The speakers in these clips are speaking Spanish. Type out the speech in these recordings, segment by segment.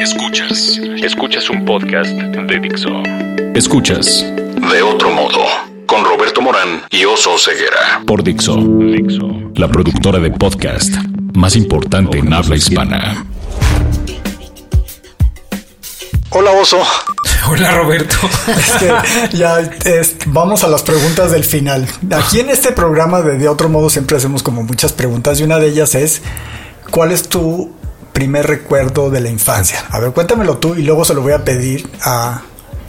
Escuchas. Escuchas un podcast de Dixo. Escuchas. De otro modo. Con Roberto Morán y Oso Ceguera. Por Dixo. Dixo. La productora de podcast más importante en habla hispana. Hola Oso. Hola Roberto. Este, ya es- vamos a las preguntas del final. Aquí en este programa de De Otro Modo siempre hacemos como muchas preguntas y una de ellas es ¿cuál es tu primer recuerdo de la infancia? A ver, cuéntamelo tú y luego se lo voy a pedir a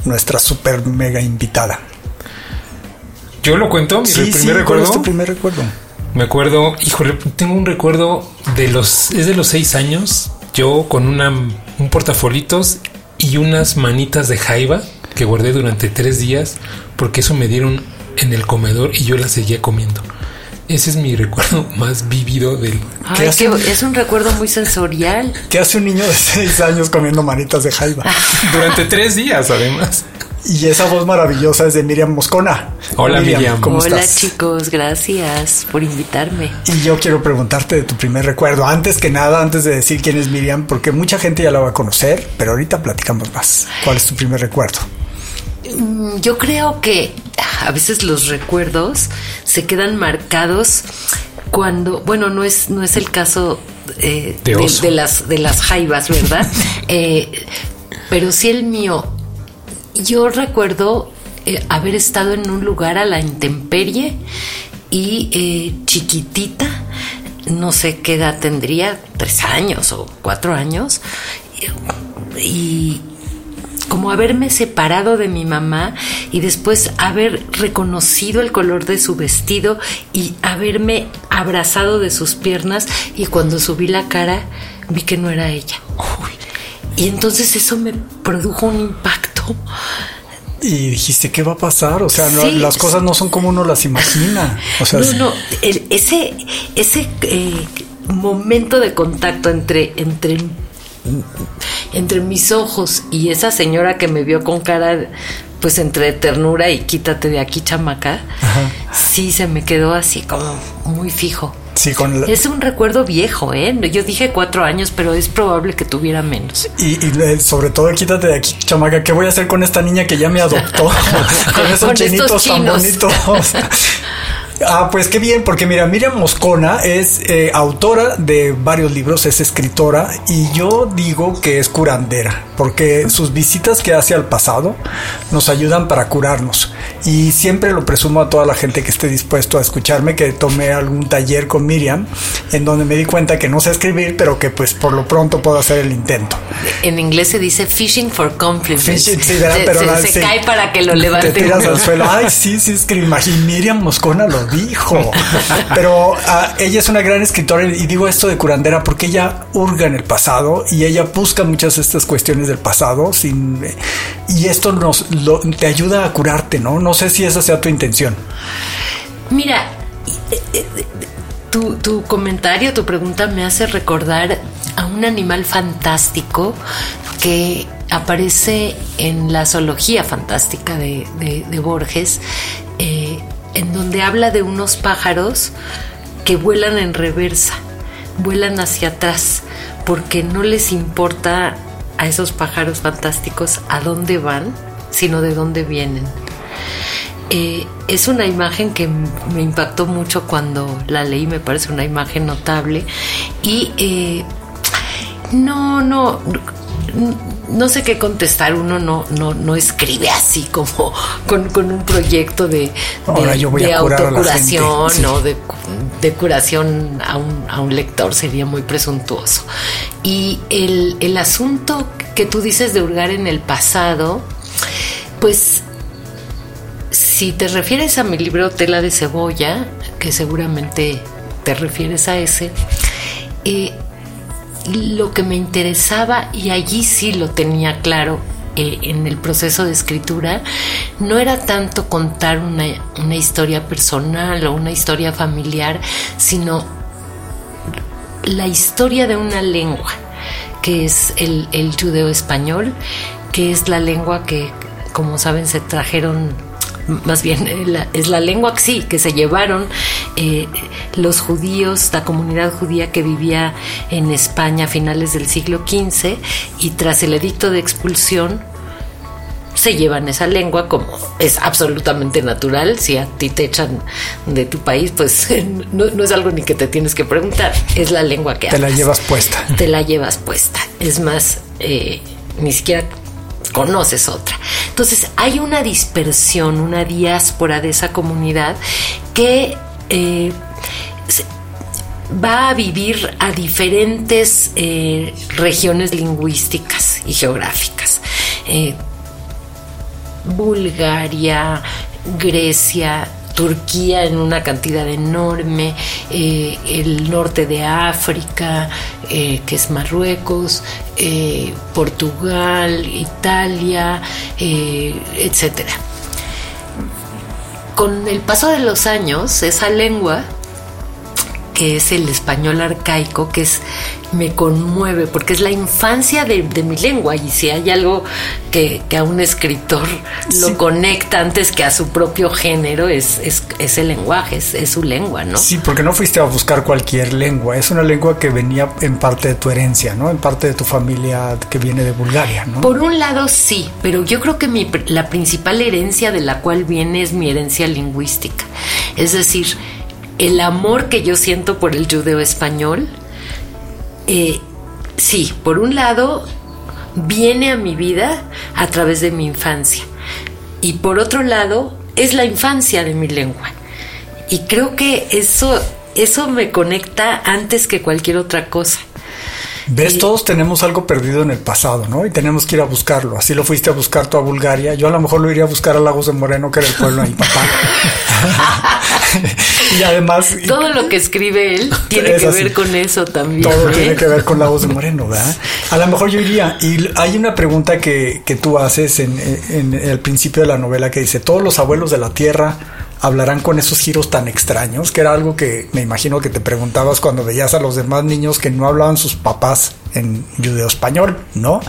nuestra super mega invitada. Yo lo cuento, mi Sí, primer sí, ¿cuál recuerdo. es tu primer recuerdo? Me acuerdo, híjole, tengo un recuerdo de los, es de los seis años, yo con una, un portafolitos y unas manitas de jaiba que guardé durante tres días porque eso me dieron en el comedor y yo las seguía comiendo. Ese es mi recuerdo más vívido del... ¿Qué Ay, hace? que es un recuerdo muy sensorial. ¿Qué hace un niño de seis años comiendo manitas de jaiba? Durante tres días, además. Y esa voz maravillosa es de Miriam Moscona. Hola, Miriam. ¿Cómo Hola estás? chicos, gracias por invitarme. Y yo quiero preguntarte de tu primer recuerdo. Antes que nada, antes de decir quién es Miriam, porque mucha gente ya la va a conocer, pero ahorita platicamos más. ¿Cuál es tu primer recuerdo? Mm, Yo creo que a veces los recuerdos se quedan marcados cuando, bueno, no es, no es el caso eh, De de, oso. de las, de las jaivas, ¿verdad? Eh, pero sí el mío. Yo recuerdo eh, haber estado en un lugar a la intemperie y chiquitita, no sé qué edad tendría, tres años o cuatro años, y como haberme separado de mi mamá y después haber reconocido el color de su vestido y haberme abrazado de sus piernas y cuando subí la cara vi que no era ella. Y entonces eso me produjo un impacto. Y dijiste, ¿qué va a pasar? O sea, no- las cosas no son como uno las imagina. O sea, no, no, el- ese, ese eh, momento de contacto entre, entre, entre mis ojos y esa señora que me vio con cara, pues entre ternura y quítate de aquí, chamaca, sí se me quedó así como muy fijo. sí, con la- Es un recuerdo viejo, ¿eh? Yo dije cuatro años, pero es probable que tuviera menos. y, y sobre todo, quítate de aquí, chamaca. ¿Qué voy a hacer con esta niña que ya me adoptó? con esos Con chinitos tan bonitos. Ah, pues qué bien, porque mira, Miriam Moscona es eh, autora de varios libros, es escritora y yo digo que es curandera, porque sus visitas que hace al pasado nos ayudan para curarnos. Y siempre lo presumo a toda la gente que esté dispuesto a escucharme, que tomé algún taller con Miriam, en donde me di cuenta que no sé escribir, pero que pues por lo pronto puedo hacer el intento. En inglés se dice fishing for compliments. Fishing, sí, se, Pero se- la- se sí. cae para que lo Te levante. tiras al suelo. Ay, sí, sí, escribí. Y Miriam Moscona lo dijo. Pero ah, ella es una gran escritora y digo esto de curandera porque ella hurga en el pasado y ella busca muchas de estas cuestiones del pasado sin, y esto nos lo- te ayuda a curarte, ¿no? No sé si esa sea tu intención. Mira, eh, eh, tu, tu comentario, tu pregunta me hace recordar a un animal fantástico que aparece en la zoología fantástica de, de- de Borges, eh, en donde habla de unos pájaros que vuelan en reversa, vuelan hacia atrás, porque no les importa a esos pájaros fantásticos a dónde van, sino de dónde vienen. Eh, es una imagen que me impactó mucho cuando la leí, me parece una imagen notable. Y eh, no, no, no, sé qué contestar. Uno no, no, no escribe así como con, con un proyecto de, de, Ahora yo voy de a curar a la autocuración sí. o de, de curación a un, a un lector sería muy presuntuoso. Y el, el asunto que tú dices de hurgar en el pasado, pues si te refieres a mi libro Tela de Cebolla, que seguramente te refieres a ese, eh, lo que me interesaba, y allí sí lo tenía claro eh, en el proceso de escritura, no era tanto contar una, una historia personal o una historia familiar, sino la historia de una lengua, que es el, el judeo español, que es la lengua que, como saben, se trajeron más bien eh, es la lengua que sí, que se llevaron eh, los judíos, la comunidad judía que vivía en España a finales del siglo XV y tras el edicto de expulsión se llevan esa lengua como es absolutamente natural. Si a ti te echan de tu país, pues no, es algo ni que te tienes que preguntar, es la lengua que Te la llevas puesta. Te la llevas puesta. Es más, eh, ni siquiera conoces otra. Entonces hay una dispersión, una diáspora de esa comunidad que eh, va a vivir a diferentes eh, regiones lingüísticas y geográficas. Bulgaria, Grecia, Turquía en una cantidad enorme, eh, el norte de África, eh, que es Marruecos, eh, Portugal, Italia, etcétera. Con el paso de los años, esa lengua que es el español arcaico, que es me conmueve, porque es la infancia de, mi lengua, y si hay algo que, a un escritor lo conecta antes que a su propio género, es, es, el lenguaje, es, su lengua, ¿no? Sí, porque no fuiste a buscar cualquier lengua, es una lengua que venía en parte de tu herencia, ¿no? En parte de tu familia que viene de Bulgaria, ¿no? Por un lado sí, pero yo creo que mi, la principal herencia de la cual viene es mi herencia lingüística. Es decir, el amor que yo siento por el judeo español, eh, sí, por un lado, viene a mi vida a través de mi infancia. Y por otro lado, es la infancia de mi lengua. Y creo que eso, eso me conecta antes que cualquier otra cosa. ¿Ves? Todos tenemos algo perdido en el pasado, ¿no? Y tenemos que ir a buscarlo. Así lo fuiste a buscar tú a Bulgaria. Yo a lo mejor lo iría a buscar a Lagos de Moreno, que era el pueblo de mi papá. y además... Todo lo que escribe él tiene que ver con eso también. Todo ¿eh? tiene que ver con Lagos de Moreno, ¿verdad? A lo mejor yo iría. Y hay una pregunta que, que tú haces en, en el principio de la novela que dice, todos los abuelos de la tierra hablarán con esos giros tan extraños, que era algo que me imagino que te preguntabas cuando veías a los demás niños que no hablaban sus papás en judeo español, ¿no?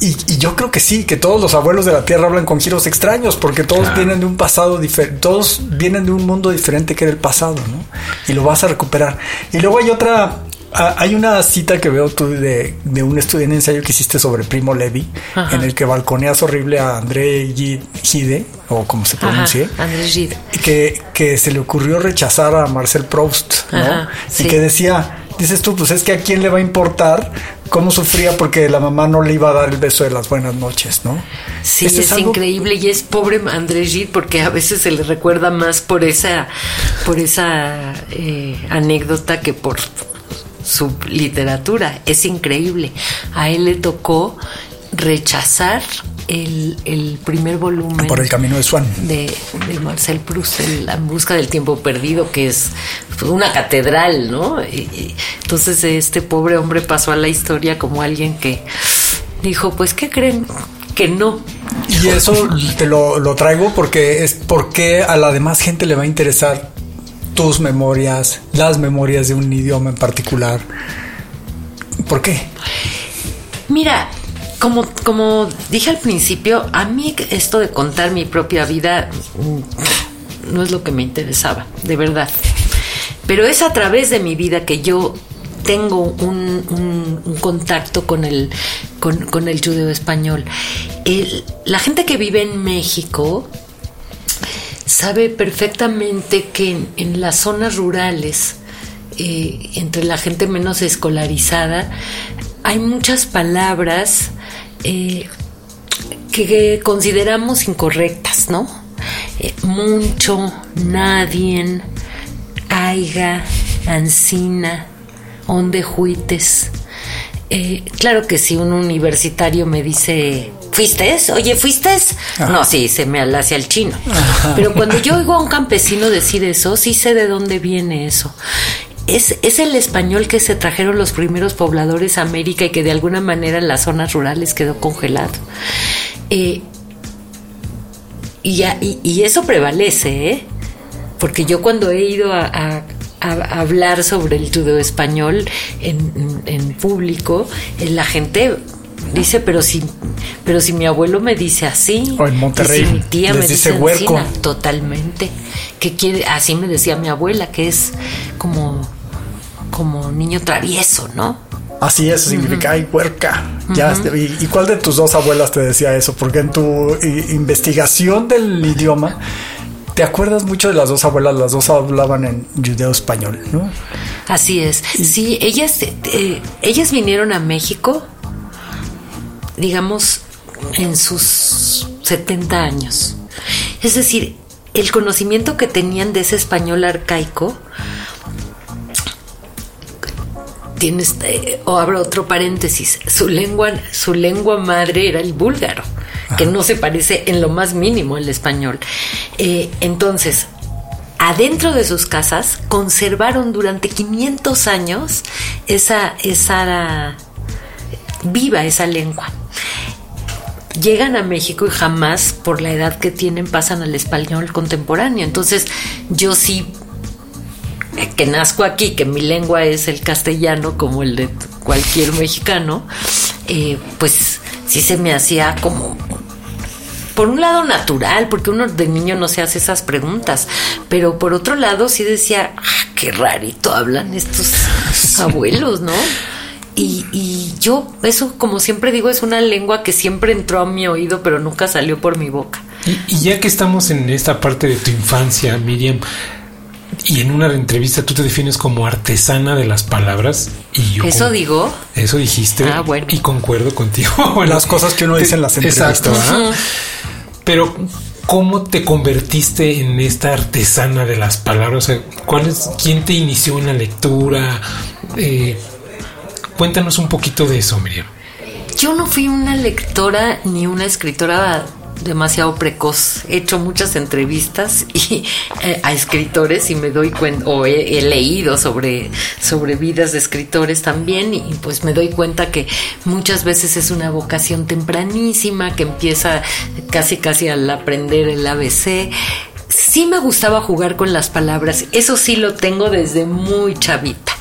Y, yo creo que sí, que todos los abuelos de la tierra hablan con giros extraños, porque todos vienen de un pasado diferente, todos vienen de un mundo diferente que era el pasado, ¿no? Y lo vas a recuperar. Y luego hay otra, Ah, hay una cita que veo tú de, un estudio en ensayo que hiciste sobre Primo Levi, en el que balconeas horrible a André Gide, o como se pronuncie, André Gide. Que, que se le ocurrió rechazar a Marcel Proust, ¿no? Y que decía, dices tú, pues es que a quién le va a importar cómo sufría porque la mamá no le iba a dar el beso de las buenas noches, ¿no? Sí, es, increíble y es pobre André Gide porque a veces se le recuerda más por esa, por esa eh, anécdota que por su literatura. Es increíble. A él le tocó rechazar el, primer volumen. Por el camino de Swan. De, Marcel Proust, La busca del tiempo perdido, que es una catedral, ¿no? entonces este pobre hombre pasó a la historia como alguien que dijo, pues, ¿qué creen? Que no. Y eso te lo, lo traigo porque es porque a la demás gente le va a interesar tus memorias, las memorias de un idioma en particular. ¿Por qué? Mira, como, como dije al principio, a mí esto de contar mi propia vida mm, no es lo que me interesaba, de verdad. Pero es a través de mi vida que yo tengo un, contacto con el, con, el judeo español. la gente que vive en México sabe perfectamente que en, las zonas rurales, eh, entre la gente menos escolarizada, hay muchas palabras eh, que, consideramos incorrectas, ¿no? Eh, mucho, nadie, aiga, ancina, onde juites. claro que si un universitario me dice ¿Fuiste? Oye, ¿fuiste? No, sí, se me hacia el chino. Pero cuando yo oigo a un campesino decir eso, sí sé de dónde viene eso. Es, es, el español que se trajeron los primeros pobladores a América y que de alguna manera en las zonas rurales quedó congelado. Eh, y, y, eso prevalece, ¿eh? Porque yo cuando he ido a, hablar sobre el judeo español en, en público, la gente Dice, pero si, pero si mi abuelo me dice así. O en Monterrey. mi tía me dice, huerco. totalmente. Que quiere, así me decía mi abuela, que es como, como niño travieso, ¿no? Así eso significa, ay, huerca. ya, y, cuál de tus dos abuelas te decía eso? Porque en tu investigación del idioma, te acuerdas mucho de las dos abuelas, las dos hablaban en judeo español, ¿no? Así es. Sí, ellas, eh, ellas vinieron a México, digamos, en sus 70 años. Es decir, el conocimiento que tenían de ese español arcaico tienes, eh, o abro otro paréntesis, su lengua, su lengua madre era el búlgaro, que no se parece en lo más mínimo al español. Eh, entonces, adentro de sus casas conservaron durante 500 años esa, esa viva esa lengua. Llegan a México y jamás, por la edad que tienen, pasan al español contemporáneo. Entonces, yo sí que nazco aquí, que mi lengua es el castellano como el de cualquier mexicano, eh, pues sí se me hacía como por un lado natural, porque uno de niño no se hace esas preguntas, pero por otro lado sí decía, ah, qué rarito hablan estos abuelos, ¿no? Y, y, yo, eso como siempre digo, es una lengua que siempre entró a mi oído, pero nunca salió por mi boca. Y, y ya que estamos en esta parte de tu infancia, Miriam, y en una entrevista tú te defines como artesana de las palabras. Y yo ¿Eso digo? Eso dijiste. Ah, bueno. Y concuerdo contigo. las cosas que uno dice en las entrevistas. Exacto. Pero, ¿cómo te convertiste en esta artesana de las palabras? ¿cuál es, ¿Quién te inició en la lectura? Eh, cuéntanos un poquito de eso, Miriam. Yo no fui una lectora ni una escritora demasiado precoz. He hecho muchas entrevistas eh, a escritores y me doy cuenta, o he, leído sobre, sobre vidas de escritores también, y pues me doy cuenta que muchas veces es una vocación tempranísima que empieza casi casi al aprender el ABC. Sí me gustaba jugar con las palabras, eso sí lo tengo desde muy chavita.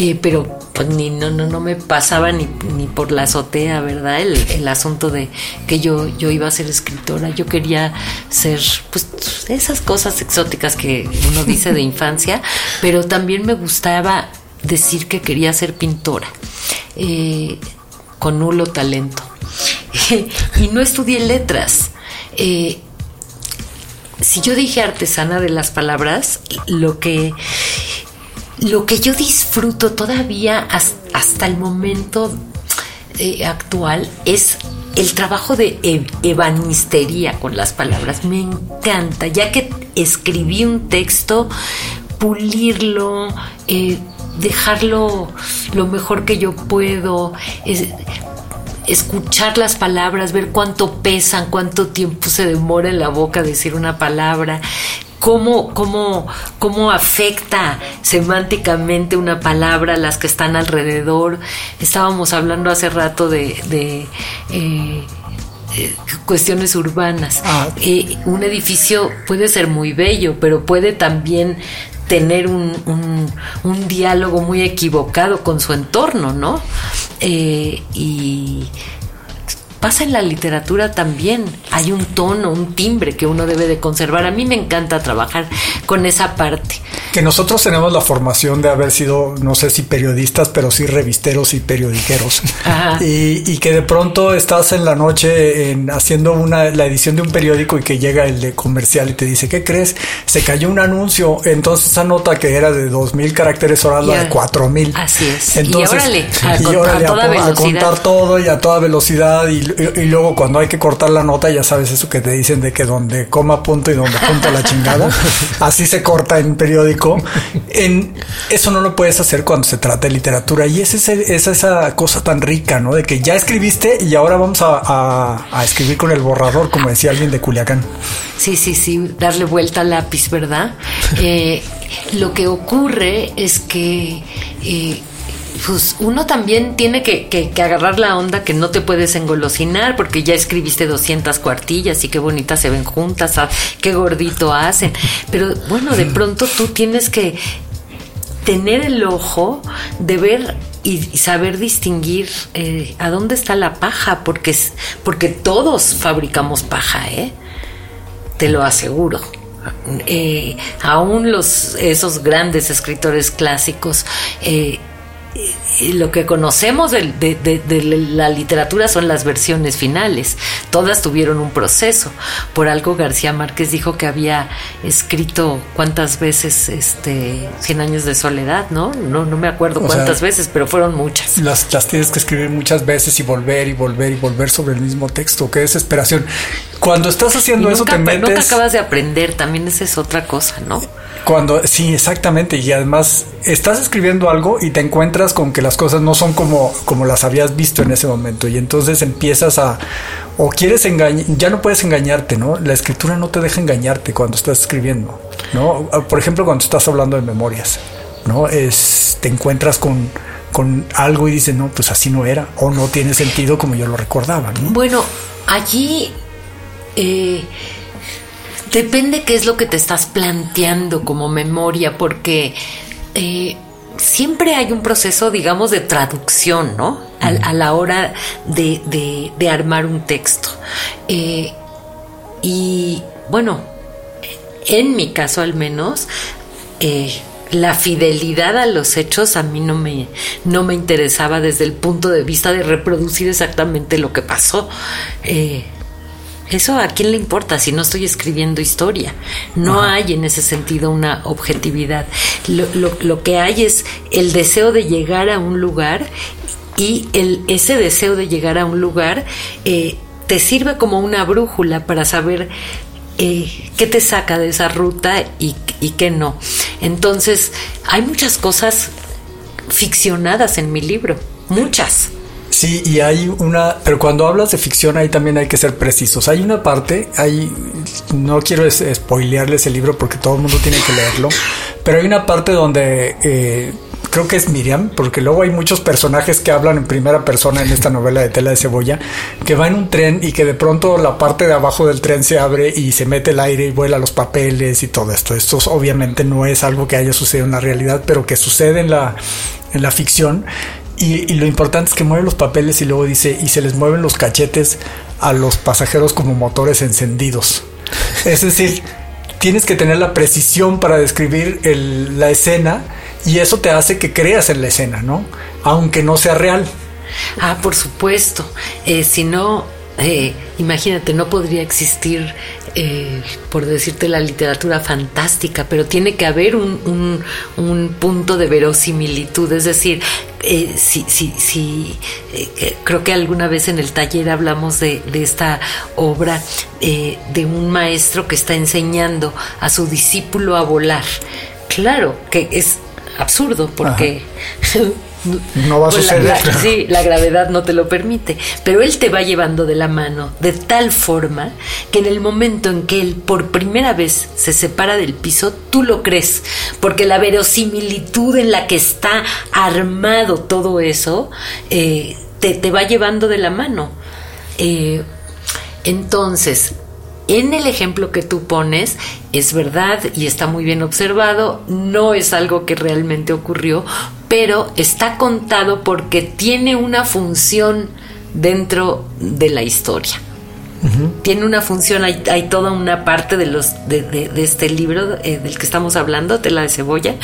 Eh, pero pues ni no, no, no me pasaba ni, ni por la azotea, ¿verdad? El, el, asunto de que yo, yo iba a ser escritora, yo quería ser pues esas cosas exóticas que uno dice de infancia, pero también me gustaba decir que quería ser pintora, eh, con nulo talento. y no estudié letras. Eh, si yo dije artesana de las palabras, lo que lo que yo disfruto todavía hasta el momento eh, actual es el trabajo de ebanistería con las palabras. Me encanta, ya que escribí un texto, pulirlo, eh, dejarlo lo mejor que yo puedo. escuchar las palabras, ver cuánto pesan, cuánto tiempo se demora en la boca decir una palabra, cómo, cómo, cómo afecta semánticamente una palabra a las que están alrededor. Estábamos hablando hace rato de, eh, eh, cuestiones urbanas. Ah. Eh, un edificio puede ser muy bello, pero puede también tener un, un, diálogo muy equivocado con su entorno, ¿no? y pasa en la literatura también. Hay un tono, un timbre que uno debe de conservar. A mí me encanta trabajar con esa parte. Que nosotros tenemos la formación de haber sido, no sé si periodistas, pero sí revisteros y periodiqueros. Y, y, que de pronto estás en la noche en, haciendo una, la edición de un periódico y que llega el de comercial y te dice, ¿qué crees? Se cayó un anuncio. Entonces esa nota que era de dos mil caracteres ahora la de cuatro mil. Así es. Entonces, y órale, a, contar, toda a contar todo y a toda velocidad y y, luego cuando hay que cortar la nota, ya sabes eso que te dicen de que donde coma punto y donde punto la chingada, así se corta en periódico. En, eso no lo puedes hacer cuando se trata de literatura y es, ese, es esa cosa tan rica, ¿no? De que ya escribiste y ahora vamos a, escribir con el borrador, como decía alguien de Culiacán. Sí, sí, sí, darle vuelta al lápiz, ¿verdad? Eh, lo que ocurre es que eh, pues uno también tiene que, agarrar la onda que no te puedes engolosinar porque ya escribiste 200 cuartillas y qué bonitas se ven juntas, ah, qué gordito hacen. Pero bueno, de pronto tú tienes que tener el ojo de ver y, saber distinguir eh, a dónde está la paja, porque, porque todos fabricamos paja, ¿eh? Te lo aseguro. Eh, aún los, esos grandes escritores clásicos eh, lo que conocemos de, la literatura son las versiones finales. Todas tuvieron un proceso. Por algo García Márquez dijo que había escrito cuántas veces este Cien años de soledad, ¿no? No, no me acuerdo cuántas veces, pero fueron muchas. Las, las tienes que escribir muchas veces y volver y volver y volver sobre el mismo texto. Qué desesperación. Cuando estás haciendo eso te metes... Nunca acabas de aprender, también esa es otra cosa, ¿no? Cuando, sí, exactamente. Y además estás escribiendo algo y te con que las cosas no son como, como las habías visto en ese momento. Y entonces empiezas a, o quieres engañar, ya no puedes engañarte, ¿no? La escritura no te deja engañarte cuando estás escribiendo, ¿no? Por ejemplo, cuando estás hablando de memorias, ¿no? Es, te encuentras con, con algo y dices, no, pues así no era, o no tiene sentido como yo lo recordaba, ¿no? Bueno, allí... Eh, Depende qué es lo que te estás planteando como memoria, porque eh, siempre hay un proceso, digamos, de traducción, ¿no? A, la hora de, armar un texto. Eh, y bueno, en mi caso al menos, eh, la fidelidad a los hechos a mí no me, no me interesaba desde el punto de vista de reproducir exactamente lo que pasó. Eso a quién le importa si no estoy escribiendo historia. No hay en ese sentido una objetividad. Lo, que hay es el deseo de llegar a un lugar y el, ese deseo de llegar a un lugar eh, te sirve como una brújula para saber eh, qué te saca de esa ruta y, y qué no. Entonces, hay muchas cosas ficcionadas en mi libro, muchas. Sí, y hay una, pero cuando hablas de ficción ahí también hay que ser precisos. Hay una parte, hay, no quiero spoilearles el libro porque todo el mundo tiene que leerlo, pero hay una parte donde eh, creo que es Miriam, porque luego hay muchos personajes que hablan en primera persona en esta novela de tela de cebolla, que va en un tren y que de pronto la parte de abajo del tren se abre y se mete el aire y vuela los papeles y todo esto. Esto obviamente no es algo que haya sucedido en la realidad, pero que sucede en la, en la ficción y, lo importante es que mueve los papeles y luego dice, y se les mueven los cachetes a los pasajeros como motores encendidos. Es decir, tienes que tener la precisión para describir la escena y eso te hace que creas en la escena, ¿no? Aunque no sea real. Ah, por supuesto. Eh, si no, eh, imagínate, no podría existir, eh, por decirte, la literatura fantástica, pero tiene que haber un, punto de verosimilitud, es decir, eh, si, si, creo que alguna vez en el taller hablamos de, esta obra de un maestro que está enseñando a su discípulo a volar. Claro que es absurdo porque no va a pues suceder. sí, la gravedad no te lo permite, pero él te va llevando de la mano de tal forma que en el momento en que él por primera vez se separa del piso, tú lo crees, porque la verosimilitud en la que está armado todo eso eh, te, va llevando de la mano. Eh, entonces, en el ejemplo que tú pones, es verdad y está muy bien observado, no es algo que realmente ocurrió, pero está contado porque tiene una función dentro de la historia. Tiene una función, hay, toda una parte de, los, de, este libro eh, del que estamos hablando, Tela de Cebolla,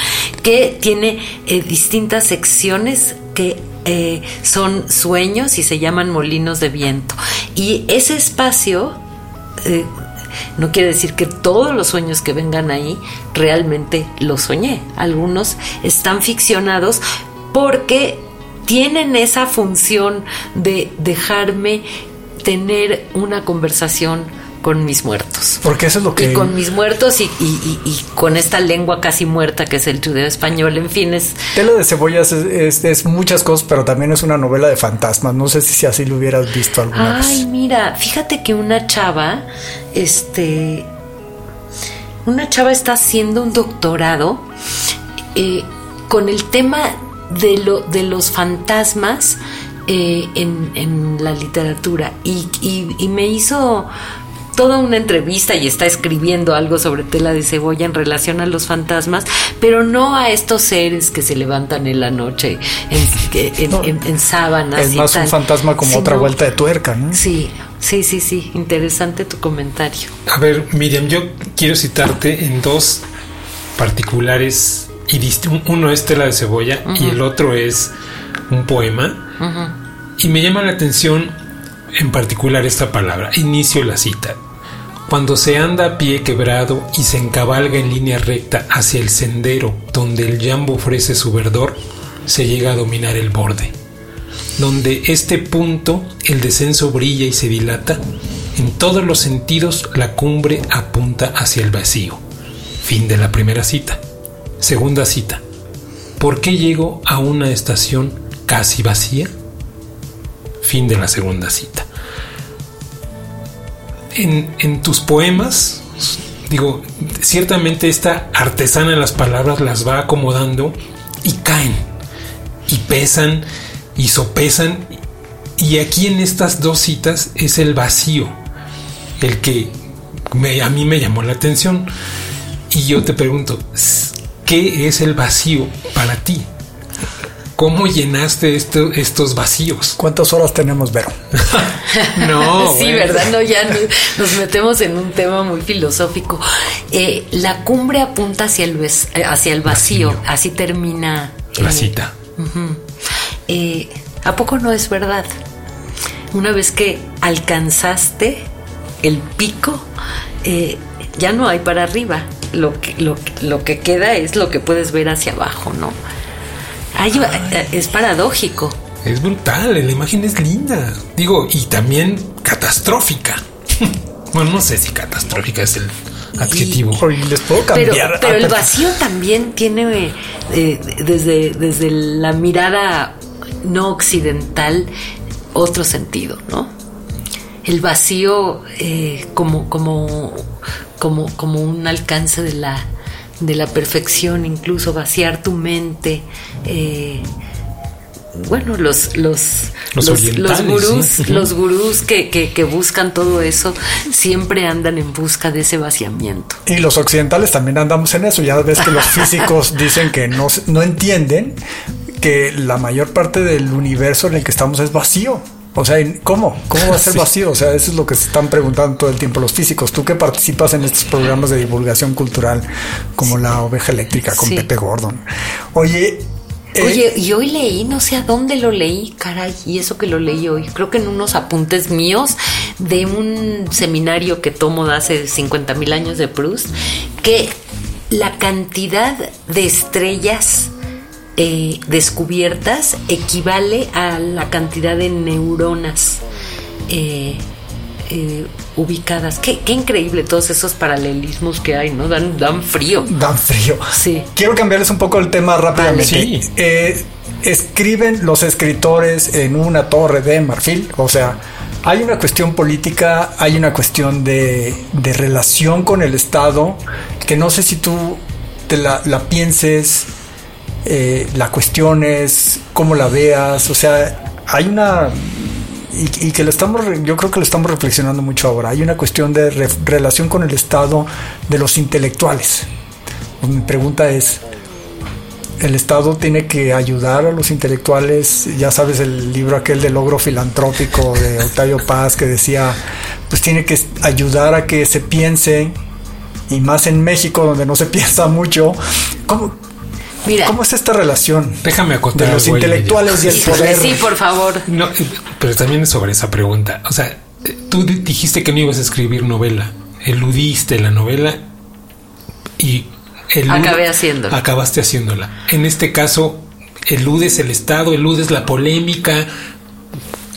que tiene eh, distintas secciones que eh, son sueños y se llaman molinos de viento. Y ese espacio no quiere decir que todos los sueños que vengan ahí realmente los soñé. Algunos están ficcionados porque tienen esa función de dejarme tener una conversación con mis muertos. Porque eso es lo que... Y con mis muertos y, con esta lengua casi muerta que es el judeo español, en fin, es... Tela de cebollas es, muchas cosas, pero también es una novela de fantasmas. No sé si así lo hubieras visto alguna vez. Ay, mira, fíjate que una chava, este... Una chava está haciendo un doctorado eh, con el tema de, lo, de los fantasmas eh, en, la literatura y, y, me hizo toda una entrevista y está escribiendo algo sobre tela de cebolla en relación a los fantasmas, pero no a estos seres que se levantan en la noche en, en, sábanas. Es más un fantasma como otra vuelta de tuerca, ¿no? Sí, sí, sí, sí. Interesante tu comentario. A ver, Miriam, yo quiero citarte en dos particulares y uno es tela de cebolla y el otro es un poema. Y me llama la atención en particular esta palabra. Inicio la cita. Cuando se anda a pie quebrado y se encabalga en línea recta hacia el sendero donde el yambo ofrece su verdor, se llega a dominar el borde. Donde este punto el descenso brilla y se dilata, en todos los sentidos la cumbre apunta hacia el vacío. Fin de la primera cita. Segunda cita. ¿Por qué llego a una estación casi vacía? Fin de la segunda cita. En, tus poemas, digo, ciertamente esta artesana de las palabras las va acomodando y caen, y pesan, y sopesan, y aquí en estas dos citas es el vacío, el que a mí me llamó la atención. Y yo te pregunto, ¿qué es el vacío para ti? ¿Cómo llenaste estos vacíos? ¿Cuántas horas tenemos, Vero? no. sí, ¿verdad? No, ya nos metemos en un tema muy filosófico. Eh, la cumbre apunta hacia el, eh, hacia el vacío. Así termina. La cita. Eh, ¿A poco no es verdad? Una vez que alcanzaste el pico, ya no hay para arriba. Lo que, lo, lo que queda es lo que puedes ver hacia abajo, ¿no? Eh, es paradójico. Es brutal, la imagen es linda. Digo, y también catastrófica. bueno, no sé si catastrófica es el adjetivo. les puedo cambiar. Pero, el vacío también tiene, eh, desde, desde la mirada no occidental, otro sentido, ¿no? El vacío eh, como, como, como, como un alcance de la de la perfección, incluso vaciar tu mente. Eh, bueno, los, los, los, gurús, los gurús que, que, buscan todo eso siempre andan en busca de ese vaciamiento. Y los occidentales también andamos en eso. Ya ves que los físicos dicen que no, no entienden que la mayor parte del universo en el que estamos es vacío. O sea, ¿cómo? ¿Cómo va a ser vacío? O sea, eso es lo que se están preguntando todo el tiempo los físicos. Tú que participas en estos programas de divulgación cultural como la oveja eléctrica con Pepe Gordon. Oye, eh, Oye, y hoy leí, no sé a dónde lo leí, caray, y eso que lo leí hoy, creo que en unos apuntes míos de un seminario que tomo de hace 50 mil años de Proust, que la cantidad de estrellas eh, descubiertas equivale a la cantidad de neuronas eh, eh, ubicadas. Qué, increíble todos esos paralelismos que hay, ¿no? Dan, dan frío. Dan frío. Sí. Quiero cambiarles un poco el tema rápidamente. escriben los escritores en una torre de marfil, o sea, hay una cuestión política, hay una cuestión de, de relación con el Estado, que no sé si tú te la, la pienses eh, la cuestión es cómo la veas, o sea, hay una y, que lo estamos, yo creo que lo estamos reflexionando mucho ahora. Hay una cuestión de relación con el Estado de los intelectuales. mi pregunta es, ¿el Estado tiene que ayudar a los intelectuales? Ya sabes el libro aquel de logro filantrópico de Octavio Paz que decía, pues tiene que ayudar a que se piense, y más en México donde no se piensa mucho, ¿cómo, ¿Cómo es esta relación? Déjame acotar. De los intelectuales y el poder. Sí, por favor. No, pero también sobre esa pregunta. O sea, tú dijiste que no ibas a escribir novela. Eludiste la novela y Acabé haciéndola. Acabaste haciéndola. En este caso, eludes el Estado, eludes la polémica.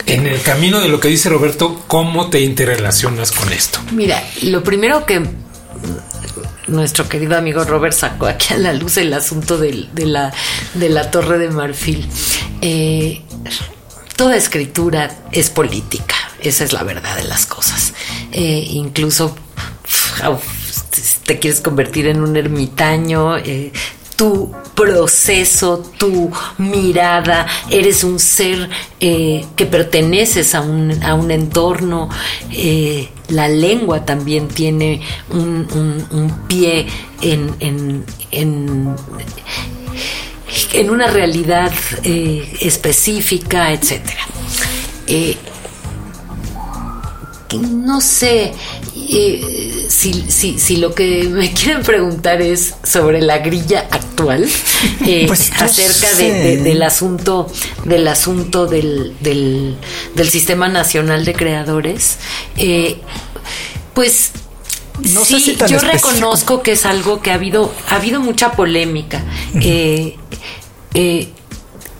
En el camino de lo que dice Roberto, ¿cómo te interrelacionas con esto? Mira, lo primero que nuestro querido amigo Robert sacó aquí a la luz el asunto de, la, de la Torre de Marfil. Eh, toda escritura es política, esa es la verdad de las cosas. Eh, incluso te quieres convertir en un ermitaño, eh, tu proceso, tu mirada, eres un ser eh, que perteneces a un, a un entorno, eh, la lengua también tiene un, pie en, en, en, una realidad eh, específica, etc. no sé, eh, si, si, lo que me quieren preguntar es sobre la grilla actual, eh, pues acerca del asunto, del asunto del, del, Sistema Nacional de Creadores, eh, pues no sí, yo reconozco que es algo que ha habido, ha habido mucha polémica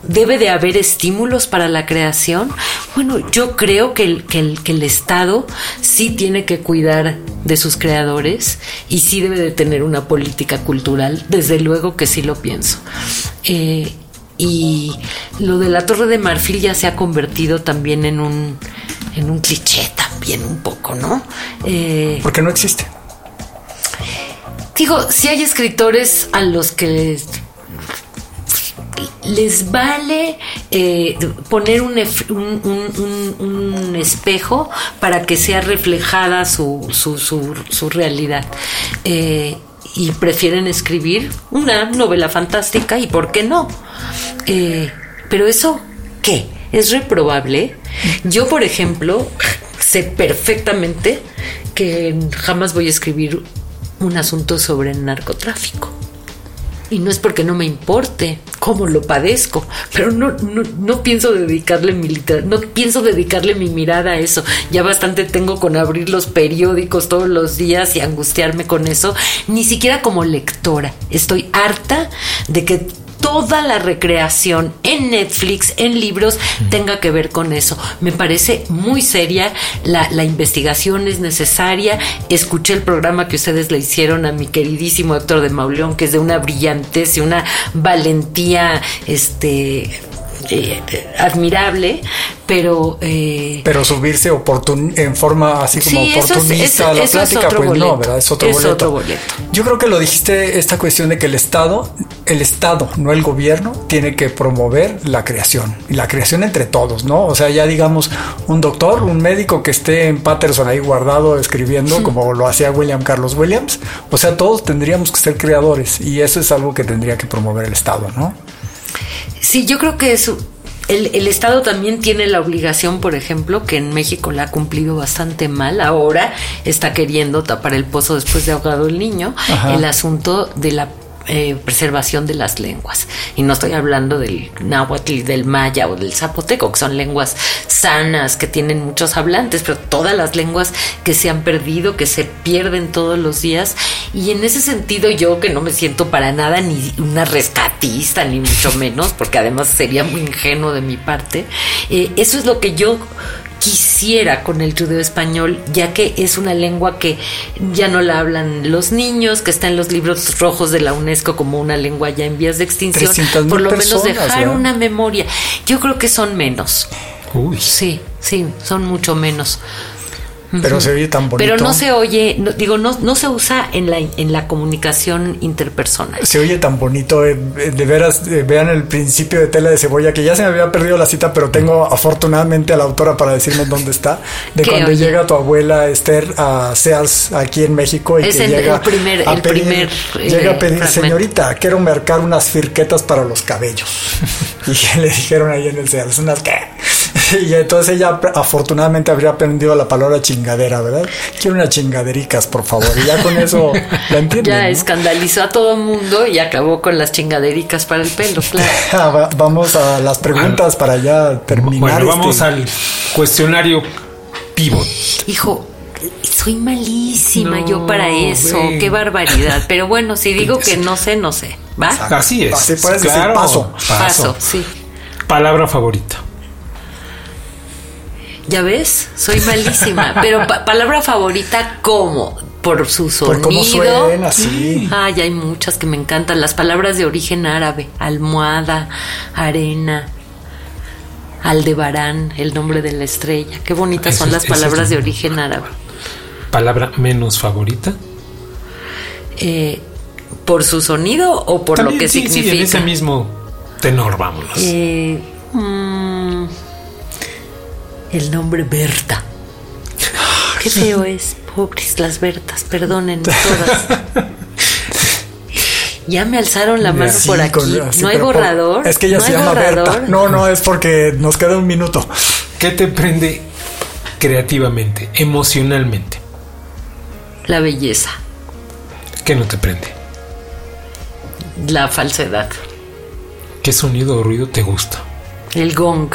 debe de haber estímulos para la creación. Bueno, yo creo que el, que el, que el Estado sí tiene que cuidar de sus creadores y sí debe de tener una política cultural, desde luego que sí lo pienso. Eh, y lo de la Torre de Marfil ya se ha convertido también en un, en un cliché también un poco, ¿no? Eh, Porque no existe. Digo, si hay escritores a los que les vale eh, poner un, un, espejo para que sea reflejada su, su, realidad. Eh, y prefieren escribir una novela fantástica y por qué no. Eh, pero eso, ¿qué? ¿Es reprobable? Yo, por ejemplo, sé perfectamente que jamás voy a escribir un asunto sobre el narcotráfico. Y no es porque no me importe cómo lo padezco, pero no, no, pienso dedicarle mi no pienso dedicarle mi mirada a eso. Ya bastante tengo con abrir los periódicos todos los días y angustiarme con eso, ni siquiera como lectora. Estoy harta de que toda la recreación en Netflix, en libros, tenga que ver con eso. Me parece muy seria, la, investigación es necesaria. Escuché el programa que ustedes le hicieron a mi queridísimo Héctor de Mauleón, que es de una brillantez y una valentía este eh, admirable, pero... Eh, pero subirse en forma así como oportunista a la plática, pues no, ¿verdad? Es otro, boleto. Yo creo que lo dijiste, esta cuestión de que el Estado, el Estado, no el gobierno, tiene que promover la creación, y la creación entre todos, ¿no? O sea, ya digamos, un doctor, un médico que esté en Patterson ahí guardado escribiendo, como lo hacía William Carlos Williams, o sea, todos tendríamos que ser creadores, y eso es algo que tendría que promover el Estado, ¿no? Sí, yo creo que eso, el, el, Estado también tiene la obligación, por ejemplo, que en México la ha cumplido bastante mal, ahora está queriendo tapar el pozo después de ahogado el niño, el asunto de la eh, preservación de las lenguas. Y no estoy hablando del náhuatl, del maya o del zapoteco, que son lenguas sanas, que tienen muchos hablantes, pero todas las lenguas que se han perdido, que se pierden todos los días. Y en ese sentido yo, que no me siento para nada ni una rescatista, ni mucho menos, porque además sería muy ingenuo de mi parte, eh, eso es lo que yo quisiera con el judeo español, ya que es una lengua que ya no la hablan los niños, que está en los libros rojos de la UNESCO como una lengua ya en vías de extinción, por lo menos dejar una memoria. Yo creo que son menos. Uy. Sí, sí, son mucho menos. Pero se oye tan bonito. Pero no se oye, digo, no, no se usa en la, en la comunicación interpersonal. Se oye tan bonito, eh, eh, de veras, eh, vean el principio de Tela de Cebolla, que ya se me había perdido la cita, pero tengo afortunadamente a la autora para decirme dónde está, de cuando llega tu abuela Esther a Sears aquí en México y que llega el primer, a pedir, llega a pedir, señorita, quiero marcar unas firquetas para los cabellos. y le dijeron ahí en el Sears, unas qué y entonces ella afortunadamente habría aprendido la palabra chingadera, ¿verdad? Quiero unas chingadericas, por favor. Y ya con eso la entienden. Ya escandalizó a todo el mundo y acabó con las chingadericas para el pelo, claro. Ah, vamos a las preguntas para ya terminar. Bueno, vamos este al cuestionario pivot. Hijo, soy malísima yo para eso. Qué barbaridad. Pero bueno, si digo que no sé, no sé. ¿Va? Así es. Así puedes claro. paso. Paso, sí. Palabra favorita. Ya ves, soy malísima. Pero palabra favorita, ¿cómo? Por su sonido. Por cómo suena, sí. Ay, hay muchas que me encantan. Las palabras de origen árabe. Almohada, arena, Aldebarán, el nombre de la estrella. Qué bonitas son las palabras de origen árabe. ¿Palabra menos favorita? Eh, ¿Por su sonido o por lo que significa? Sí, en ese mismo tenor, vámonos. Eh, mm, el nombre Berta. Qué feo es. Pobres las Bertas, perdonen todas. Ya me alzaron la mano por aquí. no hay borrador. es que ella se llama Berta. No, no, es porque nos queda un minuto. ¿Qué te prende creativamente, emocionalmente? La belleza. ¿Qué no te prende? La falsedad. ¿Qué sonido o ruido te gusta? El gong.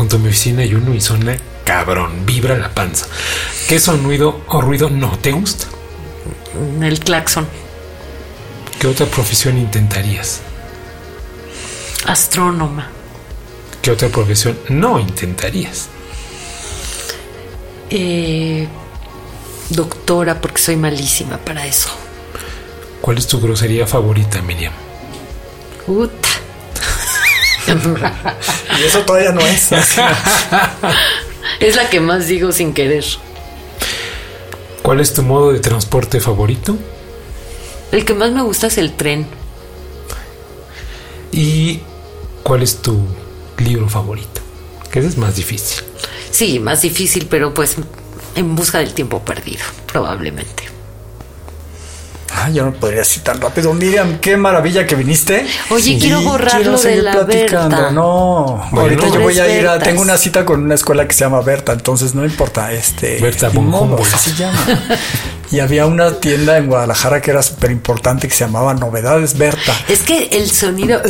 Junto a mi oficina hay uno y suena cabrón, vibra la panza. ¿Qué sonido o ruido no te gusta? El claxon. ¿Qué otra profesión intentarías? Astrónoma. ¿Qué otra profesión no intentarías? Eh, doctora, porque soy malísima para eso. ¿Cuál es tu grosería favorita, Miriam? Uta. y eso todavía no es. es la que más digo sin querer. ¿Cuál es tu modo de transporte favorito? El que más me gusta es el tren. ¿Y cuál es tu libro favorito? Que es más difícil. Sí, más difícil, pero pues en busca del tiempo perdido, probablemente. Ah, yo no podría así tan rápido. Miriam, qué maravilla que viniste. Oye, quiero borrarlo de la platicando. No, ahorita yo voy a ir a. Tengo una cita con una escuela que se llama Berta, entonces no importa. Este. Berta así se llama. y había una tienda en Guadalajara que era súper importante que se llamaba Novedades Berta. Es que el sonido.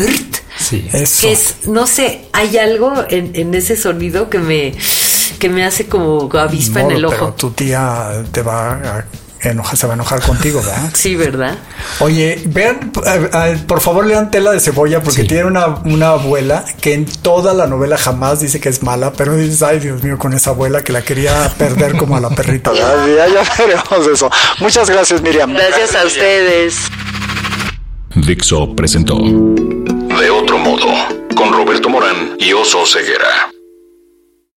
Sí. Eso. Que es, no sé, hay algo en, en ese sonido que me que me hace como avispa en el ojo. Pero tu tía te va a se va a enojar contigo, ¿verdad? Sí, ¿verdad? Oye, vean, por favor lean Tela de Cebolla porque tiene una, una, abuela que en toda la novela jamás dice que es mala, pero dices, ay Dios mío, con esa abuela que la quería perder como a la perrita. ya, ya veremos eso. Muchas gracias, Miriam. Gracias a ustedes. Dixo presentó De otro modo con Roberto Morán y Oso Ceguera.